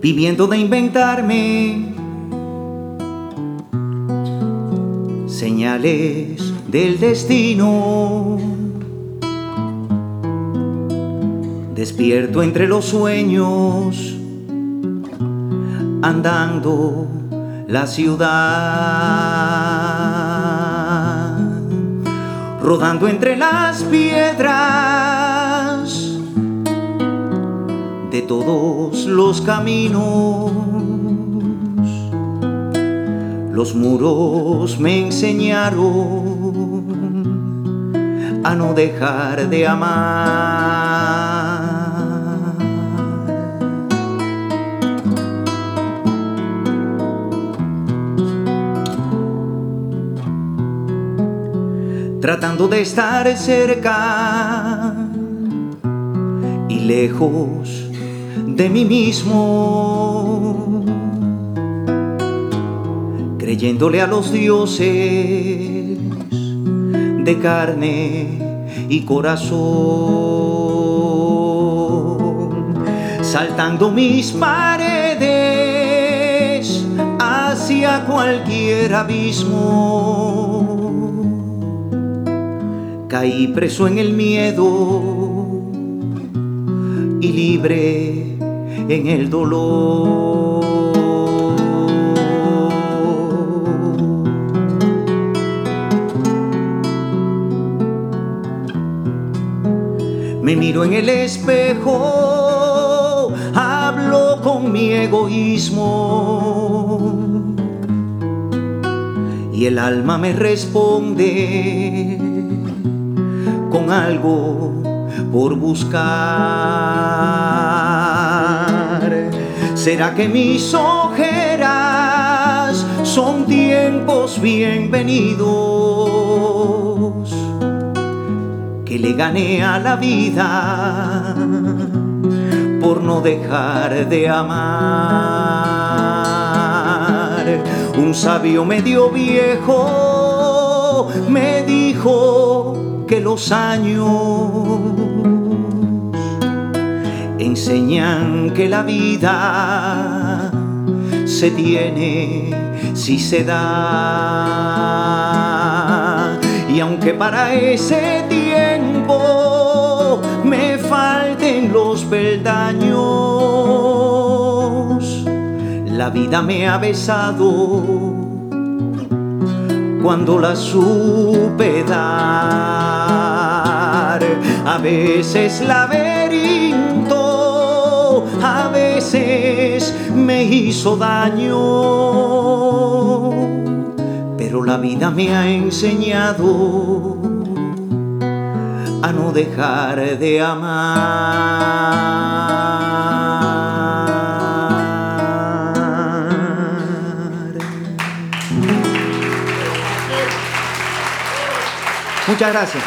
viviendo de inventarme señales del destino. Despierto entre los sueños, andando la ciudad, rodando entre las piedras de todos los caminos. Los muros me enseñaron a no dejar de amar. Tratando de estar cerca y lejos de mí mismo creyéndole a los dioses de carne y corazón, saltando mis paredes hacia cualquier abismo. Caí preso en el miedo y libre en el dolor. Me miro en el espejo, hablo con mi egoísmo y el alma me responde con algo por buscar. ¿Será que mis ojeras son tiempos bienvenidos? Que le gané a la vida por no dejar de amar. Un sabio medio viejo me dijo que los años enseñan que la vida se tiene si se da. Y aunque para ese tiempo me falten los peldaños, la vida me ha besado cuando la supe dar. A veces a veces me hizo daño, pero la vida me ha enseñado a no dejar de amar. Muchas gracias.